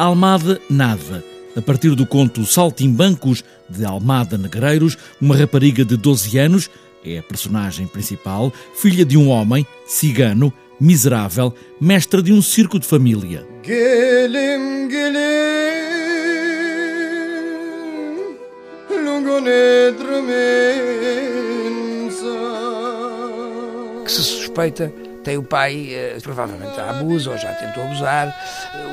Almada Nada, a partir do conto Saltimbancos de Almada Negreiros, uma rapariga de 12 anos, é a personagem principal, filha de um homem, cigano, miserável, mestra de um circo de família. Gelim, gelim, que se suspeita tem o pai eh, provavelmente abusa ou já tentou abusar.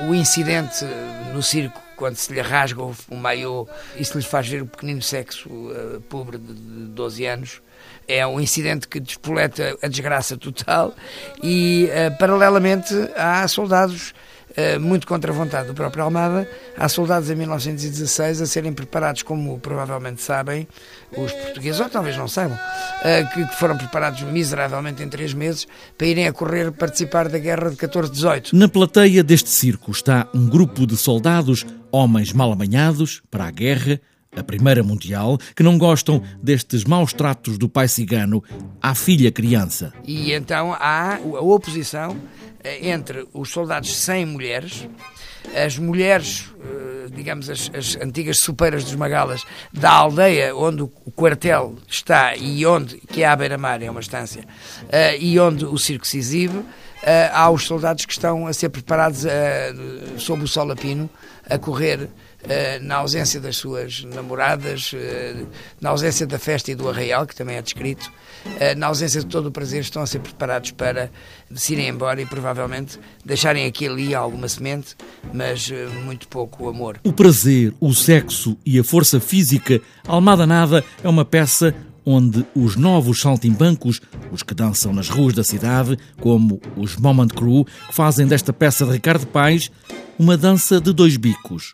O incidente no circo, quando se lhe rasga o, maiô, isso lhe faz ver o pequenino sexo uh, pobre de, de 12 anos. É um incidente que despoleta a desgraça total e, uh, paralelamente, há soldados eh, muito contra a vontade do próprio Almada, há soldados em 1916 a serem preparados, como provavelmente sabem os portugueses, ou talvez não saibam, eh, que foram preparados miseravelmente em três meses para irem a correr participar da guerra de 14-18. Na plateia deste circo está um grupo de soldados, homens mal amanhados, para a guerra, a Primeira Mundial, que não gostam destes maus tratos do pai cigano à filha criança. E então há a oposição eh, entre os soldados sem mulheres, as mulheres, eh, digamos, as, as, antigas supeiras dos Magalas da aldeia onde o quartel está e onde, que é a beira-mar, é uma estância, eh, e onde o circo se exibe, há os soldados que estão a ser preparados sob o sol apino, a correr na ausência das suas namoradas, na ausência da festa e do arraial, que também é descrito, eh, na ausência de todo o prazer, estão a ser preparados para se irem embora e provavelmente deixarem aqui ali alguma semente, mas eh, muito pouco amor. O prazer, o sexo e a força física, Almada Nada é uma peça onde os novos saltimbancos, os que dançam nas ruas da cidade, como os Moment Crew, fazem desta peça de Ricardo Paes uma dança de dois bicos.